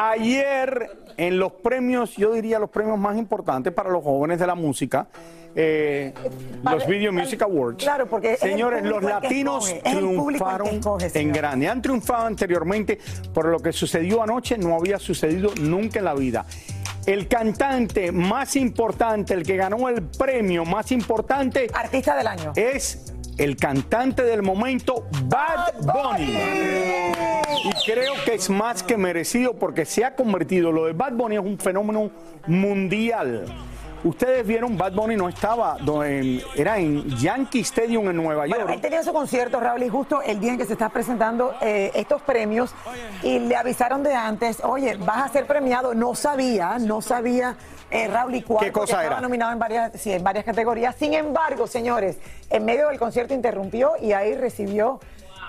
ayer en los premios, yo diría los premios más importantes para los jóvenes de la música, eh, los Video Music Awards. Claro, porque Señores, los latinos escoge, triunfaron escoge, en grande. Han triunfado anteriormente, por lo que sucedió anoche no había sucedido nunca en la vida. El cantante más importante, el que ganó el premio más importante, Artista del año. es el cantante del momento, Bad Bunny. Y creo que es más que merecido porque se ha convertido, lo de Bad Bunny es un fenómeno mundial. Ustedes vieron, Bad Bunny no estaba, en- era en Yankee Stadium en Nueva York. Bueno, él tenía su concierto, Raúl, y justo el día en que se está presentando eh, estos premios, y le avisaron de antes, oye, vas a ser premiado. No sabía, no sabía, eh, Raúl, y cuál, ¿Qué cosa porque era? Estaba nominado en varias, sí, en varias categorías. Sin embargo, señores, en medio del concierto interrumpió y ahí recibió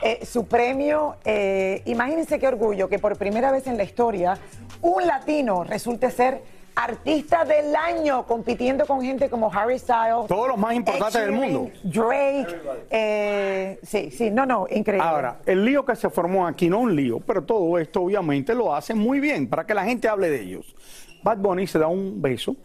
eh, su premio. Eh, imagínense qué orgullo que por primera vez en la historia un latino resulte ser artista del año, compitiendo con gente como Harry Styles. Todos los más importantes Ed del mundo. Drake, eh, sí, sí, no, no, increíble. Ahora, el lío que se formó aquí no un lío, pero todo esto obviamente lo hacen muy bien para que la gente hable de ellos. Bad Bunny se da un beso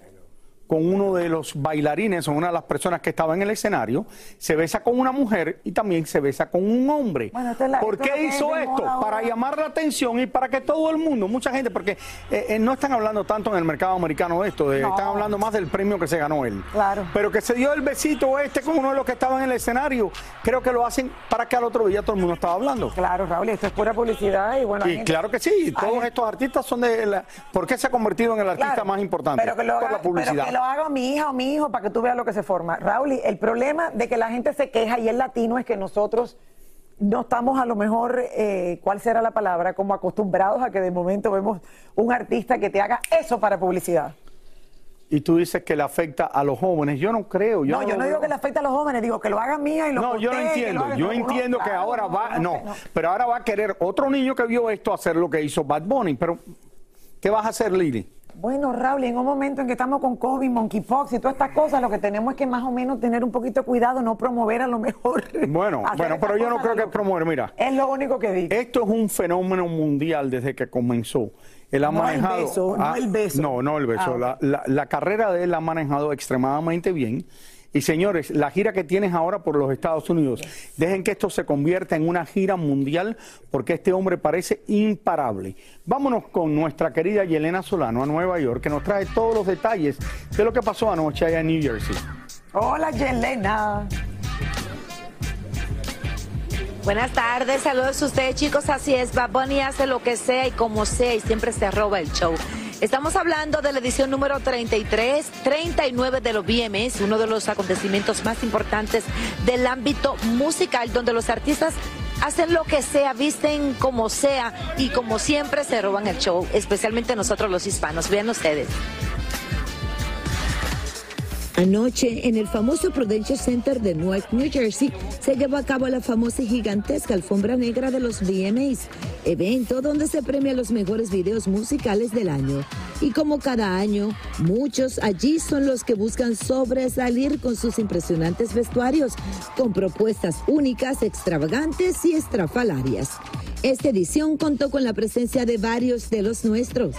con uno de los bailarines o una de las personas que estaba en el escenario, se besa con una mujer y también se besa con un hombre. Bueno, esto es la- ¿Por esto qué hizo esto? Para llamar la atención y para que todo el mundo, mucha gente, porque eh, eh, no están hablando tanto en el mercado americano de esto, de- No. están hablando más del premio que se ganó él. Claro. Pero que se dio el besito este con uno de los que estaban en el escenario, creo que lo hacen para que al otro día todo el mundo estaba hablando. Claro, Raúl, esto es pura publicidad y bueno. Y gente- claro que sí, todos hay- estos artistas son de la... ¿Por qué se ha convertido en el artista Claro, más importante? Pero que, lo Por haga, la publicidad. Lo haga mi hija o mi hijo para que tú veas lo que se forma. Raúl, el problema de que la gente se queja y es latino es que nosotros no estamos a lo mejor, eh, ¿cuál será la palabra? Como acostumbrados a que de momento vemos un artista que te haga eso para publicidad. Y tú dices que le afecta a los jóvenes. Yo no creo. Yo no, yo lo no digo que le afecte a los jóvenes, digo que lo haga hija y lo No, yo no entiendo. Yo no, no, entiendo que claro, ahora va. No, no. pero ahora va a querer otro niño que vio esto hacer lo que hizo Bad Bunny. Pero, ¿qué vas a hacer, Lili? Bueno, Raúl, en un momento en que estamos con COVID, monkeypox y todas estas cosas, lo que tenemos es que más o menos tener un poquito de cuidado, no promover a lo mejor. Bueno, bueno, pero yo no creo que locas. promover. Mira, Es lo único que digo. esto es un fenómeno mundial desde que comenzó. Él ha No el manejado. beso, no el beso. No, no el beso. Ah, la, la- la carrera de él la ha manejado extremadamente bien. Y señores, la gira que tienes ahora por los Estados Unidos, dejen que esto se convierta en una gira mundial porque este hombre parece imparable. Vámonos con nuestra querida Yelena Solano a Nueva York, que nos trae todos los detalles de lo que pasó anoche allá en New Jersey. Hola, Yelena. Buenas tardes, saludos a ustedes chicos, así es, Bad Bunny hace lo que sea y como sea y siempre se roba el show. Estamos hablando de la edición número 33, 39 de los BMS, uno de los acontecimientos más importantes del ámbito musical, donde los artistas hacen lo que sea, visten como sea y como siempre se roban el show, especialmente nosotros los hispanos. Vean ustedes. Anoche, en el famoso Prudential Center de Newark, New Jersey, se llevó a cabo la famosa y gigantesca alfombra negra de los VMAs, evento donde se premia los mejores videos musicales del año. Y como cada año, muchos allí son los que buscan sobresalir con sus impresionantes vestuarios, con propuestas únicas, extravagantes y estrafalarias. Esta edición contó con la presencia de varios de los nuestros.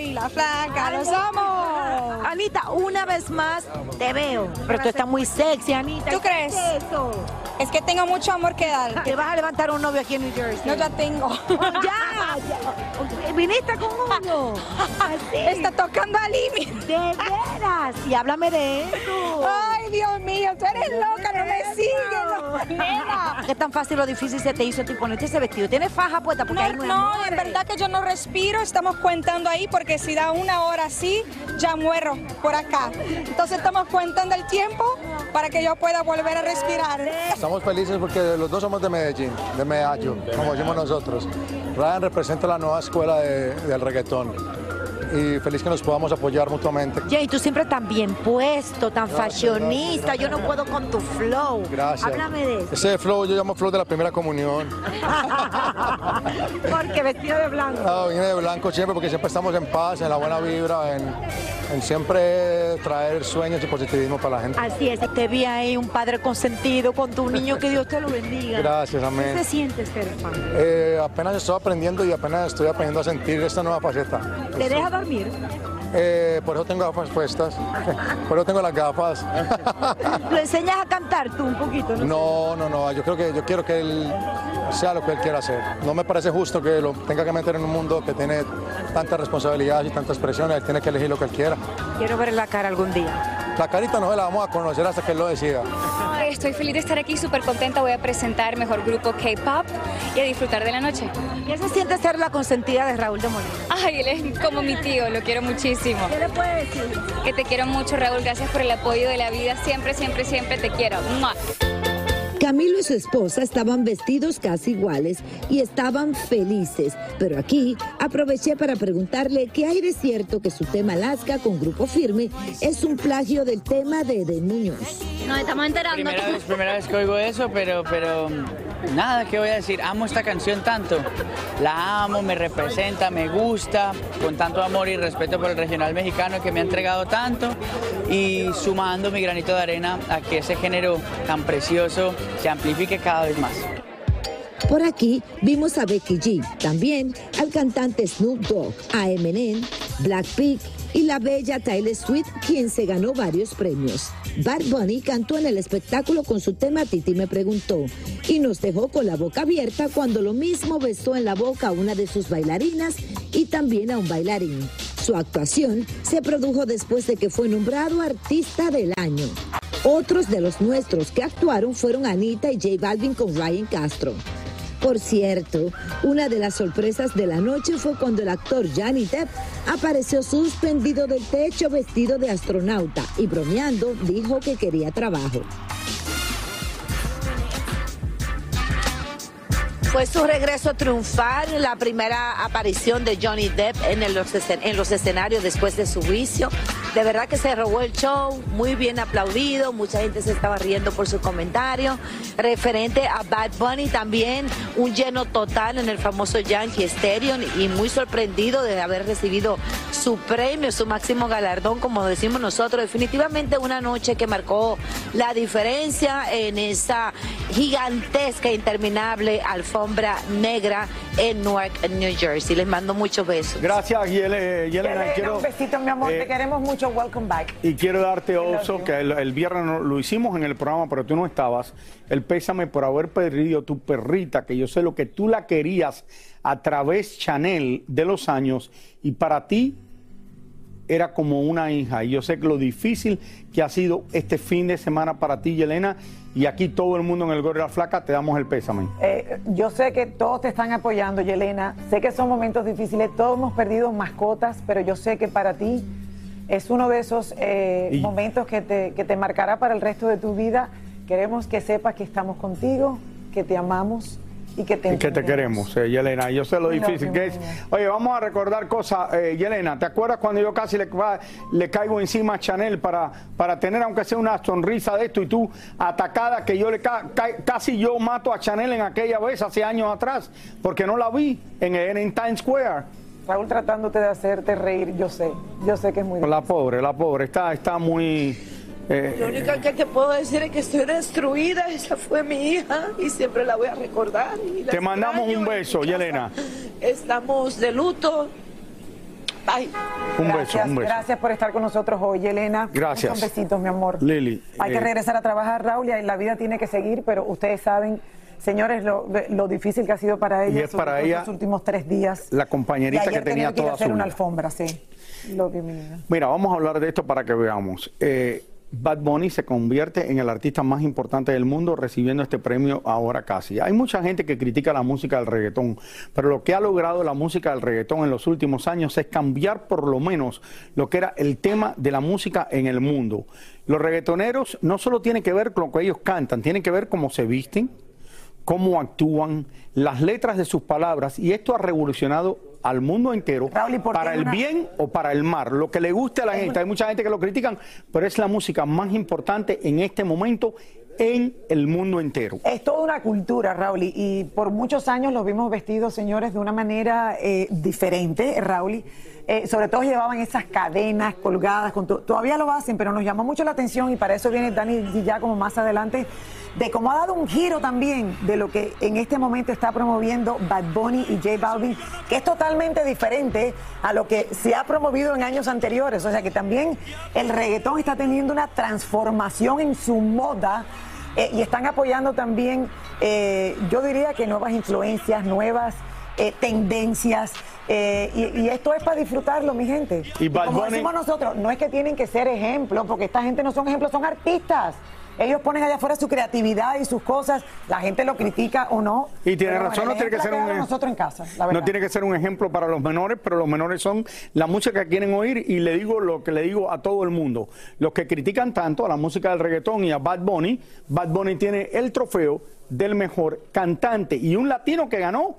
Y la flaca, lo somos. Anita, una vez más te veo. Pero tú estás muy sexy, Anita. ¿Tú crees? ¿Qué es eso? Es que tengo mucho amor que dar. Te vas a levantar un novio aquí en New Jersey. No, ya tengo. ya, ya. Viniste con uno. Así. Está tocando al límite. De veras. Y háblame de eso. Ay, Dios mío, tú eres loca, no me sigues, no, nena. ¿Qué tan fácil o difícil se te hizo a ti ponerte ese vestido? ¿Tienes faja puesta? Porque No, hay no, en verdad que yo no respiro, estamos contando ahí porque si da una hora así, ya muero por acá. Entonces estamos contando el tiempo para que yo pueda volver a respirar. Estamos felices porque los dos somos de Medellín, de Medallo, como decimos nosotros. Ryan representa la nueva escuela de- del reggaetón y feliz que nos podamos apoyar mutuamente. Jay, tú siempre tan bien puesto, tan fashionista. Yo no puedo con tu flow. Gracias. Háblame de eso. Ese flow yo llamo flow de la primera comunión. Porque vestido de blanco. No, vine de blanco siempre porque siempre estamos en paz, en la buena vibra, en, en siempre traer sueños y positivismo para la gente. Así es, te vi ahí un padre consentido con tu niño, que Dios te lo bendiga. Gracias, amén. ¿Qué se siente ser padre? Eh, apenas estoy aprendiendo y apenas estoy aprendiendo a sentir esta nueva faceta. ¿Te deja dormir? Eh, por eso tengo gafas puestas, por eso tengo las gafas. ¿Lo enseñas a cantar tú un poquito? No, No, no, no, yo creo que yo quiero que él sea lo que él quiera hacer. No me parece justo que lo tenga que meter en un mundo que tiene tantas responsabilidades y tantas presiones, él tiene que elegir lo que él quiera. Quiero ver la cara algún día. La carita no se la vamos a conocer hasta que él lo decida. Estoy feliz de estar aquí, súper contenta. Voy a presentar mejor grupo K-pop y a disfrutar de la noche. ¿Qué se siente ser la consentida de Raúl de Molina? Ay, él es como mi tío, lo quiero muchísimo. ¿Qué le puede decir? Que te quiero mucho, Raúl. Gracias por el apoyo de la vida. Siempre, siempre, siempre te quiero. ¡Mua! Camilo y su esposa estaban vestidos casi iguales y estaban felices, pero aquí aproveché para preguntarle qué hay de cierto que su tema Alaska con Grupo Firme es un plagio del tema de Eden Muñoz. Nos estamos enterando. Primera vez, primera vez que oigo eso, pero, pero nada, ¿qué voy a decir? Amo esta canción tanto. La amo, me representa, me gusta, con tanto amor y respeto por el regional mexicano que me ha entregado tanto y sumando mi granito de arena a que ese género tan precioso se amplifique cada vez más. Por aquí vimos a Becky G, también al cantante Snoop Dogg, a Eminem, Blackpink y la bella Taylor Swift, quien se ganó varios premios. Bad Bunny cantó en el espectáculo con su tema Titi me preguntó y nos dejó con la boca abierta cuando lo mismo besó en la boca a una de sus bailarinas y también a un bailarín. Su actuación se produjo después de que fue nombrado Artista del Año. Otros de los nuestros que actuaron fueron Anita y J Balvin con Ryan Castro. Por cierto, una de las sorpresas de la noche fue cuando el actor Johnny Depp apareció suspendido del techo vestido de astronauta y bromeando dijo que quería trabajo. Fue su regreso triunfal, la primera aparición de Johnny Depp en, el- en los escenarios después de su juicio. De verdad que se robó el show, muy bien aplaudido, mucha gente se estaba riendo por su comentario. Referente a Bad Bunny también, un lleno total en el famoso Yankee Stadium y muy sorprendido de haber recibido su premio, su máximo galardón, como decimos nosotros. Definitivamente una noche que marcó la diferencia en esa gigantesca, interminable alfombra negra en Newark, New Jersey. Les mando muchos besos. Gracias, Yele- Yelena. Yelena, Quiero, un besito, mi amor. eh, Te queremos mucho. Welcome back. Y quiero darte oso, que el, el viernes lo hicimos en el programa, pero tú no estabas. El pésame por haber perdido tu perrita, que yo sé lo que tú la querías a través Chanel de los años. Y para ti, era como una hija. Y yo sé que lo difícil que ha sido este fin de semana para ti, Yelena, y aquí todo el mundo en el la Flaca te damos el pésame. Eh, yo sé que todos te están apoyando, Yelena. Sé que son momentos difíciles. Todos hemos perdido mascotas, pero yo sé que para ti es uno de esos eh, Y- momentos que te, que te marcará para el resto de tu vida. Queremos que sepas que estamos contigo, que te amamos y que te Y que te queremos, eh, Yelena. Yo sé lo difícil que es. Oye, vamos a recordar cosas. Eh, Yelena, ¿te acuerdas cuando yo casi le, caigo encima a Chanel para, para tener, aunque sea una sonrisa de esto, y tú atacada, que yo le ca- ca- casi yo mato a Chanel en aquella vez, hace años atrás, porque no la vi en, en, en Times Square? Raúl tratándote de hacerte reír, yo sé. Yo sé que es muy La pobre, la pobre, está, está muy... eh, Lo único que te puedo decir es que estoy destruida. Esa fue mi hija y siempre la voy a recordar. y te mandamos un beso. Yelena. Estamos de luto. Bye. Un beso, Gracias, un beso. gracias por estar con nosotros hoy, Elena. Gracias. Muchos besitos, mi amor. Lili. Hay que eh, regresar a trabajar, Raúl, y la vida tiene que seguir, pero ustedes saben, señores, lo, lo difícil que ha sido para ella, es sobre para todo ella estos últimos tres días. La Y compañerita que tenía que ir a toda hacer su una alfombra, sí. Lo que me. Mira, vamos a hablar de esto para que veamos. Eh, Bad Bunny se convierte en el artista más importante del mundo recibiendo este premio ahora casi. Hay mucha gente que critica la música del reggaetón, pero lo que ha logrado la música del reggaetón en los últimos años es cambiar por lo menos lo que era el tema de la música en el mundo. Los reggaetoneros no solo tienen que ver con lo que ellos cantan, tienen que ver cómo se visten, cómo actúan, las letras de sus palabras, y esto ha revolucionado al mundo entero para hay el una- bien o para el mal, lo que le guste a la gente. Hay mucha gente que lo critican, pero es la música más importante en este momento en el mundo entero. Es toda una cultura, Raúl, y, y por muchos años los vimos vestidos, señores, de una manera eh, diferente, Raúl. Eh, sobre todo llevaban esas cadenas colgadas, con to- todavía lo hacen, pero nos llamó mucho la atención y para eso viene Dani ya como más adelante, de cómo ha dado un giro también de lo que en este momento está promoviendo Bad Bunny y J Balvin, que es totalmente diferente a lo que se ha promovido en años anteriores. O sea que también el reggaetón está teniendo una transformación en su moda eh, y están apoyando también, eh, yo diría que nuevas influencias, nuevas tendencias. Eh, y, y esto es para disfrutarlo, mi gente. Y como Bunny- decimos nosotros, no es que tienen que ser ejemplos, porque esta gente no son ejemplos, son artistas. Ellos ponen allá afuera su creatividad y sus cosas, la gente lo critica o no. Y tiene razón, no tiene que ser un nosotros en casa, la. No tiene que ser un ejemplo para los menores, pero los menores son la música que quieren oír y le digo lo que le digo a todo el mundo. Los que critican tanto a la música del reggaetón y a Bad Bunny, Bad Bunny tiene el trofeo del mejor cantante y un latino que ganó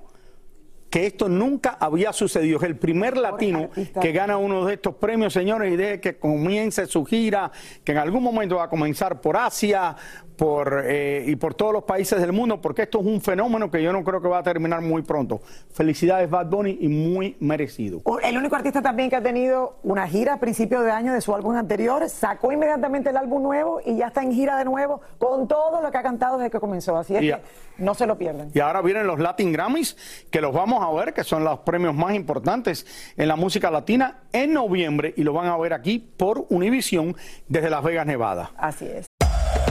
que esto nunca había sucedido. Es el primer latino que gana uno de estos premios, señores, y deje que comience su gira, que en algún momento va a comenzar por Asia por, eh, y por todos los países del mundo, porque esto es un fenómeno que yo no creo que va a terminar muy pronto. Felicidades, Bad Bunny, y muy merecido. El único artista también que ha tenido una gira a principio de año de su álbum anterior, sacó inmediatamente el álbum nuevo y ya está en gira de nuevo con todo lo que ha cantado desde que comenzó. Así es que no se lo pierdan. Y ahora vienen los Latin Grammys, que los vamos a ver, que son los premios más importantes en la música latina en noviembre, y lo van a ver aquí por Univision desde Las Vegas, Nevada. Así es.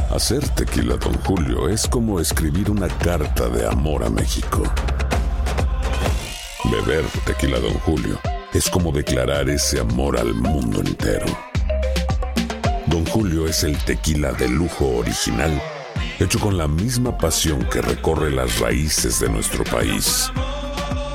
Hacer tequila, Don Julio, es como escribir una carta de amor a México. Beber tequila, Don Julio, es como declarar ese amor al mundo entero. Don Julio es el tequila de lujo original, hecho con la misma pasión que recorre las raíces de nuestro país.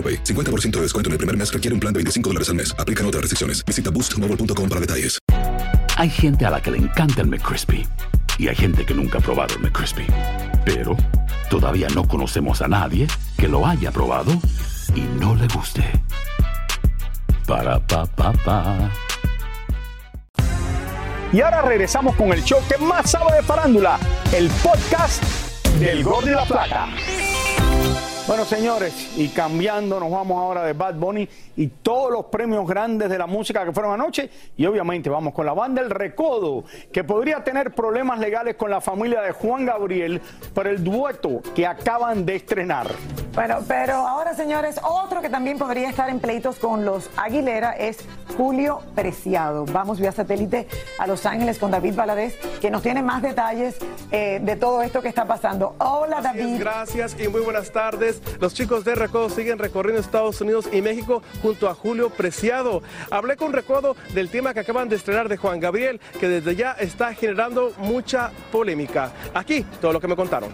AroPay. 50% de descuento en el primer mes requiere un plan de 25 dólares al mes. Aplican otras restricciones. Visita boostmobile.com para detalles. Hay gente a la que le encanta el McCrispy y hay gente que nunca ha probado el McCrispy. Pero todavía no conocemos a nadie que lo haya probado y no le guste. Para pa pa pa. Y ahora regresamos con el show que más sabe de farándula, el podcast del Gol de la Plata. Bueno, señores, y cambiando, nos vamos ahora de Bad Bunny y todos los premios grandes de la música que fueron anoche. Y obviamente vamos con la banda El Recodo, que podría tener problemas legales con la familia de Juan Gabriel por el dueto que acaban de estrenar. Bueno, pero ahora, señores, otro que también podría estar en pleitos con los Aguilera es Julio Preciado. Vamos vía satélite a Los Ángeles con David Valadez, que nos tiene más detalles eh, de todo esto que está pasando. Hola, Así es, David. gracias y muy buenas tardes. Los chicos de Recodo siguen recorriendo Estados Unidos y México junto a Julio Preciado. Hablé con Recodo del tema que acaban de estrenar de Juan Gabriel, que desde ya está generando mucha polémica. Aquí todo lo que me contaron.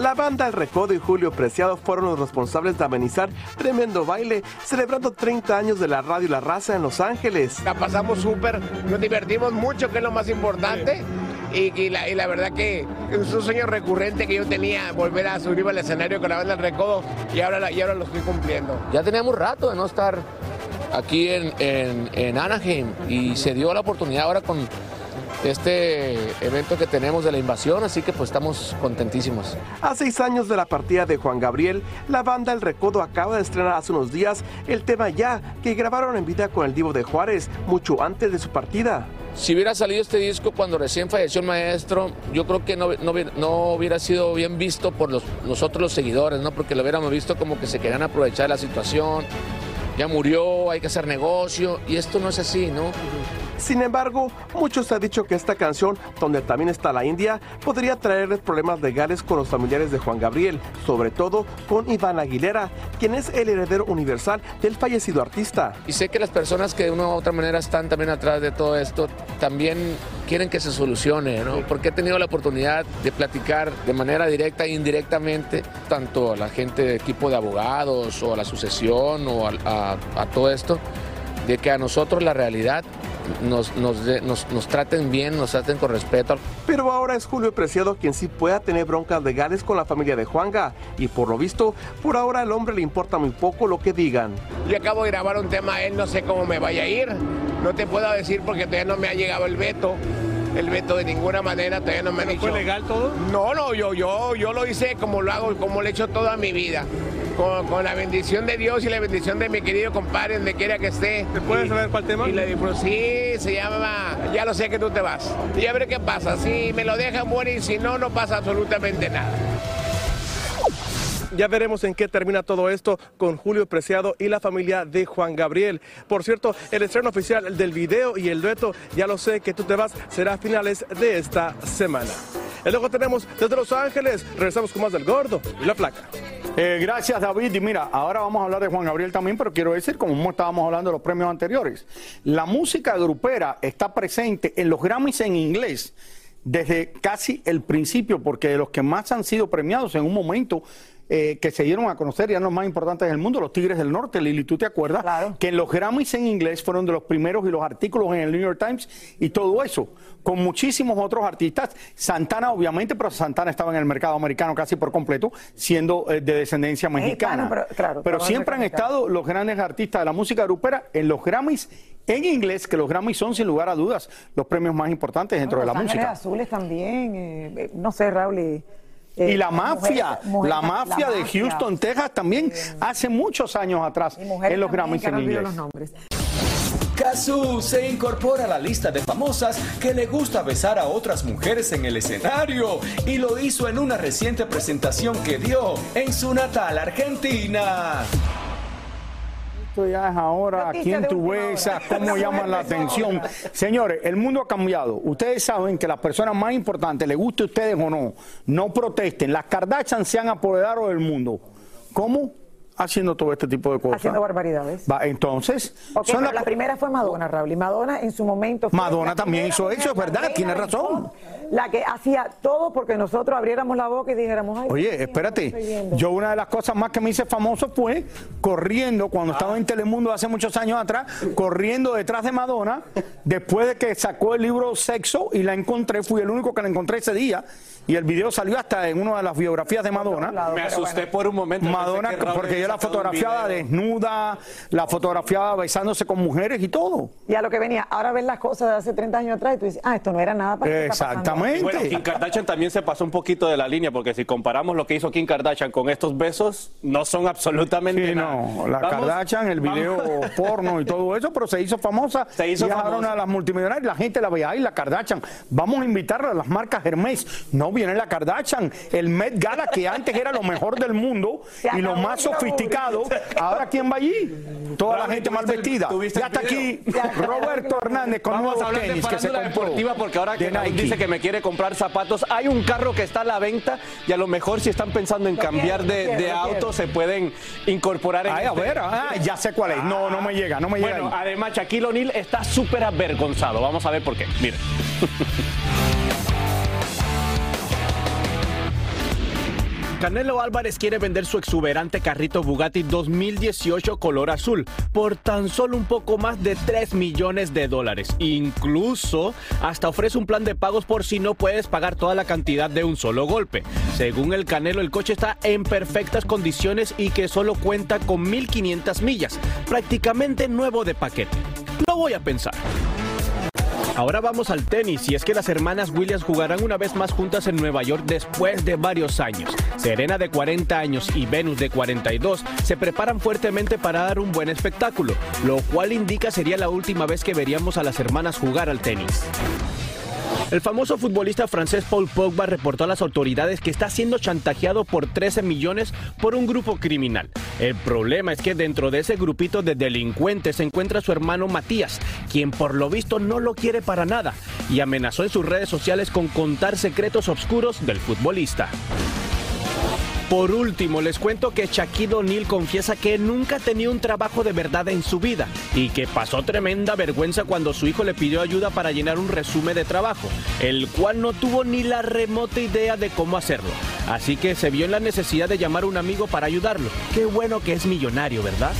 La banda El Recodo y Julio Preciado fueron los responsables de amenizar tremendo baile, celebrando 30 años de la radio La Raza en Los Ángeles. La pasamos súper, nos divertimos mucho, que es lo más importante. Y, la, verdad que es un sueño recurrente que yo tenía, volver a subir al escenario con la banda El Recodo, y ahora, y ahora lo estoy cumpliendo. Ya teníamos rato de no estar aquí en, en- en Anaheim y se dio la oportunidad ahora con este evento que tenemos de la invasión, así que pues estamos contentísimos. A seis años de la partida de Juan Gabriel, la banda El Recodo acaba de estrenar hace unos días el tema Ya, que grabaron en vida con el Divo de Juárez, mucho antes de su partida. Si hubiera salido este disco cuando recién falleció el maestro, yo creo que no, no hubiera- no hubiera sido bien visto por los, nosotros los seguidores, ¿no? porque lo hubiéramos visto como que se querían aprovechar la situación, ya murió, hay que hacer negocio, y esto no es así, ¿no? Sin embargo, muchos han dicho que esta canción, donde también está la India, podría traerles problemas legales con los familiares de Juan Gabriel, sobre todo con Iván Aguilera, quien es el heredero universal del fallecido artista. Y sé que las personas que de una u otra manera están también atrás de todo esto también quieren que se solucione, ¿no? Porque he tenido la oportunidad de platicar de manera directa e indirectamente, tanto a la gente de equipo de abogados o a la sucesión o a, a- a todo esto, de que a nosotros la realidad nos, nos, de- nos, nos traten bien, nos traten con respeto. Pero ahora es Julio Preciado quien sí pueda tener broncas legales con la familia de Juanga, y por lo visto, por ahora al hombre le importa muy poco lo que digan. Yo acabo de grabar un tema a él, no sé cómo me vaya a ir. No te puedo decir porque todavía no me ha llegado el veto. El veto de ninguna manera, todavía no me han dicho. ¿Fue legal todo? No, no, yo, yo, yo lo hice como lo hago, como lo he hecho toda mi vida. Con, con la bendición de Dios y la bendición de mi querido compadre, donde quiera que esté. ¿Te puedes saber cuál tema? Y le digo, sí, se llama Ya lo sé que tú te vas. Y a ver qué pasa. Si me lo dejan bueno y si no, no pasa absolutamente nada. Ya veremos en qué termina todo esto con Julio Preciado y la familia de Juan Gabriel. Por cierto, el estreno oficial del video y el dueto, ya lo sé que tú te vas, será a finales de esta semana. Y luego tenemos desde Los Ángeles, regresamos con más del gordo y la placa. Eh, gracias David. Y mira, ahora vamos a hablar de Juan Gabriel también, pero quiero decir, como estábamos hablando de los premios anteriores, la música grupera está presente en los Grammys en inglés desde casi el principio, porque de los que más han sido premiados en un momento eh, que se dieron a conocer, ya los más importantes del mundo, los Tigres del Norte, Lili, ¿tú te acuerdas? Que en los Grammys en inglés fueron de los primeros y los artículos en el New York Times y todo eso, con muchísimos otros artistas. Santana, obviamente, pero Santana estaba en el mercado americano casi por completo, siendo eh, de descendencia mexicana. pero, claro, pero siempre han estado los grandes artistas de la música grupera en los Grammys en inglés, que los Grammys son sin lugar a dudas los premios más importantes dentro de la Los música. Azules también, eh, eh, no sé, Raúl. Y, Y la mafia, la mafia de mafia. Houston, Texas también hace muchos años atrás en los Grammys en olvido inglés. los nombres. Kazu se incorpora a la lista de famosas que le gusta besar a otras mujeres en el escenario y lo hizo en una reciente presentación que dio en su natal Argentina. Esto ya es ahora, Noticia quién tú besas, cómo llaman la atención. Señores, el mundo ha cambiado. Ustedes saben que las personas más importantes, les guste a ustedes o no, no protesten. Las Kardashian se han apoderado del mundo. ¿Cómo? Haciendo todo este tipo de cosas. Haciendo barbaridades. Va, entonces, Ok, son las la primera fue Madonna, Raúl. Y Madonna en su momento. fue Madonna la también hizo eso, es la verdad, tiene razón. La que hacía todo porque nosotros abriéramos la boca y dijéramos, ay, Oye, espérate. Yo una de las cosas más que me hice famoso fue corriendo, cuando estaba en Telemundo hace muchos años atrás, corriendo detrás de Madonna, después de que sacó el libro Sexo y la encontré, fui el único que la encontré ese día. Y el video salió hasta en una de las biografías de Madonna. Me asusté por un momento. Madonna, porque yo la fotografiaba desnuda, la fotografiaba besándose con mujeres y todo. Y a lo que venía, ahora ves las cosas de hace 30 años atrás y tú dices, ah, esto no era nada para que está pasando Exactamente. Bueno, Kim Kardashian también se pasó un poquito de la línea, porque si comparamos lo que hizo Kim Kardashian con estos besos, no son absolutamente Sí, nada. no, la Vamos- Kardashian, el video vamos- porno y todo eso, pero se hizo famosa. Se hizo y famosa. de las multimillonarias, la gente la veía ahí, la Kardashian. Vamos a invitarla a las marcas Hermes. No viene la Kardashian, el Met Gala, que antes era lo mejor del mundo y lo más sofisticado. Ahora, ¿quién va allí? Toda la gente mal vestida. Ya está aquí Roberto Hernández con Vamos a nuevos tenis que se compró. deportiva porque ahora que dice que me quiere comprar zapatos, hay un carro que está a la venta y a lo mejor si están pensando en cambiar quiero, de, auto quiero. se pueden incorporar en Ay, a este- ver, ah, ya sé cuál es. No, no me llega, no me llega Bueno, además Shaquille O'Neal está súper avergonzado. Vamos a ver por qué. Miren. Canelo Álvarez quiere vender su exuberante carrito Bugatti 2018 color azul por tan solo un poco más de 3 millones de dólares. Incluso hasta ofrece un plan de pagos por si no puedes pagar toda la cantidad de un solo golpe. Según el Canelo, el coche está en perfectas condiciones y que solo cuenta con 1500 millas, prácticamente nuevo de paquete. Lo voy a pensar. Ahora vamos al tenis y es que las hermanas Williams jugarán una vez más juntas en Nueva York después de varios años. Serena de 40 años y Venus de 42 se preparan fuertemente para dar un buen espectáculo, lo cual indica sería la última vez que veríamos a las hermanas jugar al tenis. El famoso futbolista francés Paul Pogba reportó a las autoridades que está siendo chantajeado por 13 millones por un grupo criminal. El problema es que dentro de ese grupito de delincuentes se encuentra su hermano Matías, quien por lo visto no lo quiere para nada y amenazó en sus redes sociales con contar secretos oscuros del futbolista. Por último, les cuento que Shaquille O'Neal confiesa que nunca tenía un trabajo de verdad en su vida y que pasó tremenda vergüenza cuando su hijo le pidió ayuda para llenar un resumen de trabajo, el cual no tuvo ni la remota idea de cómo hacerlo. Así que se vio en la necesidad de llamar a un amigo para ayudarlo. Qué bueno que es millonario, ¿verdad?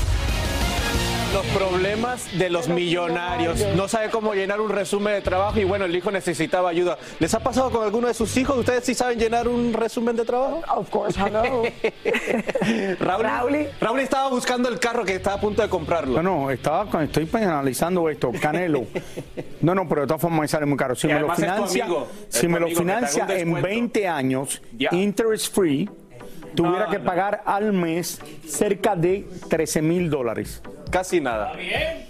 Los problemas de los millonarios. No sabe cómo llenar un resumen de trabajo y bueno, el hijo necesitaba ayuda. ¿Les ha pasado con alguno de sus hijos? ¿Ustedes sí saben llenar un resumen de trabajo? Of course, hello. Raúl, Raúl estaba buscando el carro que estaba a punto de comprarlo. No, no, estaba, estoy analizando esto. Canelo. No, no, pero de todas formas me sale muy caro. Si Y me lo financia, amigo, si me lo financia en descuento. 20 años, interest free, tuviera No, que no. pagar al mes cerca de 13 mil dólares. Casi nada.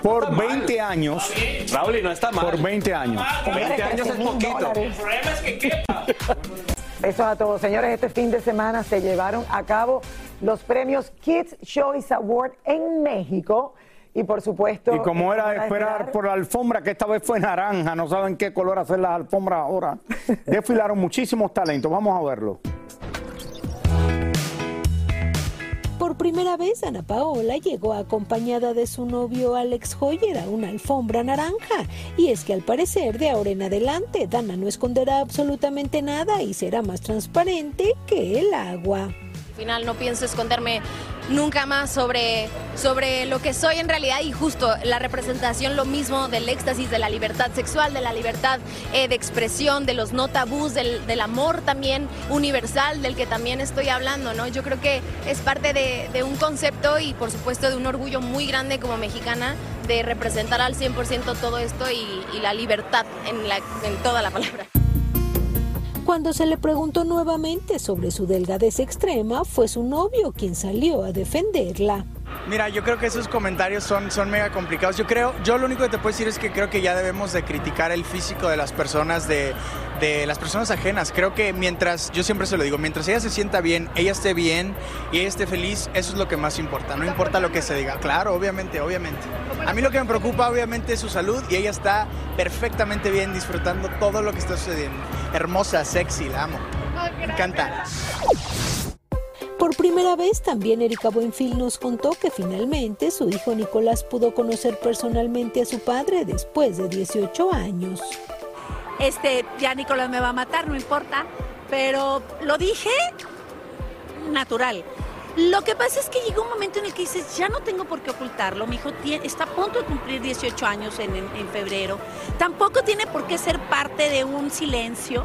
Por está mal. 20 años. Raúl, y no está mal. Por 20 años. 20 años es poquito. Eso a todos. Señores, este fin de semana se llevaron a cabo los premios Kids Choice Award en México. Y por supuesto. Y como era para esperar por la alfombra, que esta vez fue naranja, no saben qué color hacer las alfombras ahora. Desfilaron muchísimos talentos. Vamos a verlo. Por primera vez, Ana Paola llegó acompañada de su novio Alex Hoyer a una alfombra naranja. Y es que al parecer, de ahora en adelante, Dana no esconderá absolutamente nada y será más transparente que el agua. Al final no pienso esconderme nunca más sobre, sobre lo que soy en realidad y justo la representación, lo mismo del éxtasis, de la libertad sexual, de la libertad eh, de expresión, de los no tabús, del, del amor también universal, del que también estoy hablando, ¿no? Yo creo que es parte de, de un concepto y por supuesto de un orgullo muy grande como mexicana de representar al 100% todo esto y, y la libertad en, la, en toda la palabra. Cuando se le preguntó nuevamente sobre su delgadez extrema, fue su novio quien salió a defenderla. Mira, yo creo que esos comentarios son, son mega complicados. Yo creo, yo lo único que te puedo decir es que creo que ya debemos de criticar el físico de las personas, de, de las personas ajenas. Creo que mientras, yo siempre se lo digo, mientras ella se sienta bien, ella esté bien y ella esté feliz, eso es lo que más importa. No importa lo que se diga. Claro, obviamente, obviamente. A mí lo que me preocupa, obviamente, es su salud y ella está perfectamente bien disfrutando todo lo que está sucediendo. Hermosa, sexy, la amo. Me encanta. Por primera vez también Erika Buenfil nos contó que finalmente su hijo Nicolás pudo conocer personalmente a su padre después de 18 años. este, ya Nicolás me va a matar, no importa, pero lo dije natural. Lo que pasa es que llegó un momento en el que dices, ya no tengo por qué ocultarlo, mi hijo tie- está a punto de cumplir 18 años en- en febrero, tampoco tiene por qué ser parte de un silencio.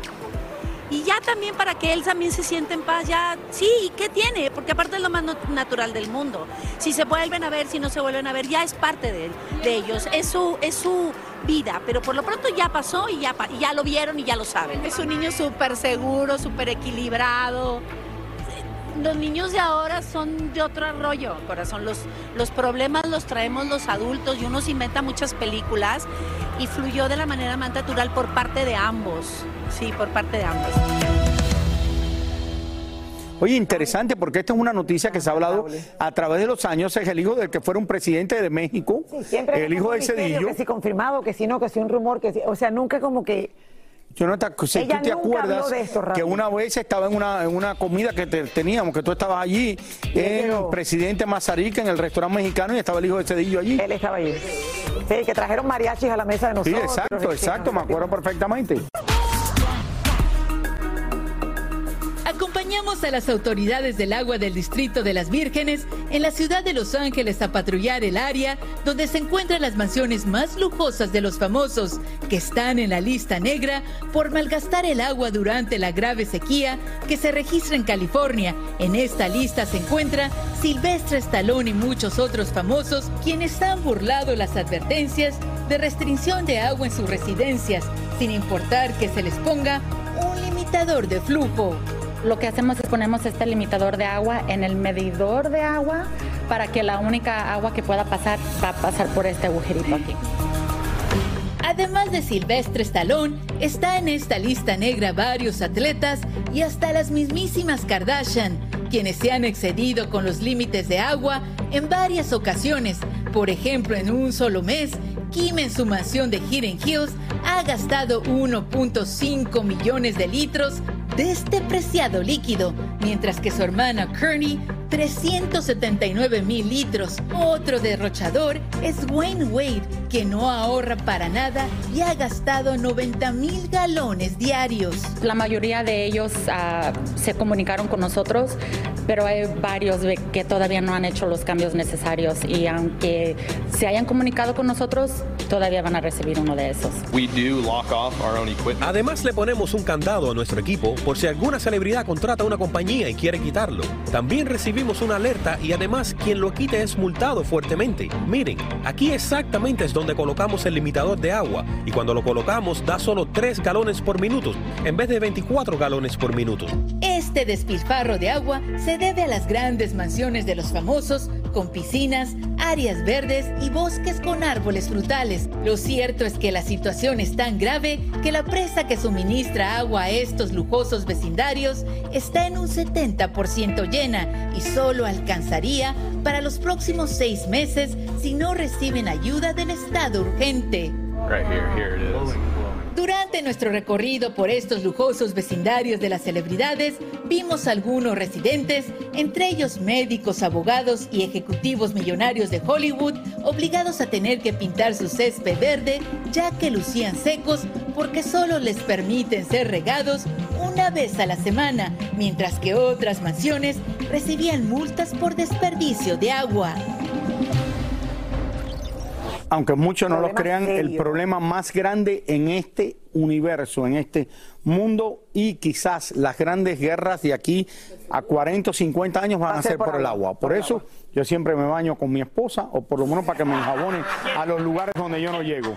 Y ya también para que él también se sienta en paz, ya, sí, ¿qué tiene? Porque aparte es lo más natural del mundo. Si se vuelven a ver, si no se vuelven a ver, ya es parte de, de ellos, es su, es su vida, pero por lo pronto ya pasó y ya, ya lo vieron y ya lo saben. Es un niño súper seguro, súper equilibrado. Los niños de ahora son de otro rollo, corazón. Los, los problemas los traemos los adultos y uno se inventa muchas películas y fluyó de la manera más natural por parte de ambos. Sí, por parte de ambos. Oye, interesante porque esta es una noticia que se ha hablado a través de los años. Es el hijo del que fuera un presidente de México, Siempre el hijo de Cedillo. Que si confirmado, que si no, que si un rumor, que si, o sea, nunca como que Yo no te, si Ella tú te acuerdas de esto, Rafi. que una vez estaba en una, en una comida que te- teníamos, que tú estabas allí, en llegó. Presidente Mazarica, en el restaurante mexicano, y estaba el hijo de Cedillo allí. él estaba allí. Sí, que trajeron mariachis a la mesa de Sí, nosotros. exacto, exacto, me acuerdo perfectamente. Acompañamos a las autoridades del agua del Distrito de las Vírgenes en la ciudad de Los Ángeles a patrullar el área donde se encuentran las mansiones más lujosas de los famosos que están en la lista negra por malgastar el agua durante la grave sequía que se registra en California. En esta lista se encuentra Silvestre Stallone y muchos otros famosos quienes han burlado las advertencias de restricción de agua en sus residencias, sin importar que se les ponga un limitador de flujo. Lo que hacemos es ponemos este limitador de agua en el medidor de agua para que la única agua que pueda pasar va a pasar por este agujerito aquí. Además de Silvestre Stallone, está en esta lista negra varios atletas y hasta las mismísimas Kardashian, quienes se han excedido con los límites de agua en varias ocasiones. Por ejemplo, en un solo mes, Kim en su mansión de Hidden Hills ha gastado 1.5 millones de litros de este preciado líquido, mientras que su hermana Kearney 379 mil litros. Otro derrochador es Wayne Wade, que no ahorra para nada y ha gastado 90 mil galones diarios. La mayoría de ellos ah, se comunicaron con nosotros, pero hay varios que todavía no han hecho los cambios necesarios y aunque se hayan comunicado con nosotros, todavía van a recibir uno de esos. Además le ponemos un candado a nuestro equipo por si alguna celebridad contrata una compañía y quiere quitarlo. También recibimos una alerta y además quien lo quite es multado fuertemente. Miren, aquí exactamente es donde colocamos el limitador de agua y cuando lo colocamos da solo 3 galones por minuto en vez de 24 galones por minuto. Este despilfarro de agua se debe a las grandes mansiones de los famosos, con piscinas, áreas verdes y bosques con árboles frutales. Lo cierto es que la situación es tan grave que la presa que suministra agua a estos lujosos vecindarios está en un 70% llena y solo alcanzaría para los próximos seis meses si no reciben ayuda del Estado urgente. Durante nuestro recorrido por estos lujosos vecindarios de las celebridades, vimos algunos residentes, entre ellos médicos, abogados y ejecutivos millonarios de Hollywood, obligados a tener que pintar su césped verde, ya que lucían secos porque solo les permiten ser regados una vez a la semana, mientras que otras mansiones recibían multas por desperdicio de agua. Aunque muchos no lo crean, el problema más grande en este universo, en este mundo y quizás las grandes guerras de aquí a 40 o 50 años van a ser por el agua. Por eso yo siempre me baño con mi esposa o por lo menos para que me enjabonen a los lugares donde yo no llego.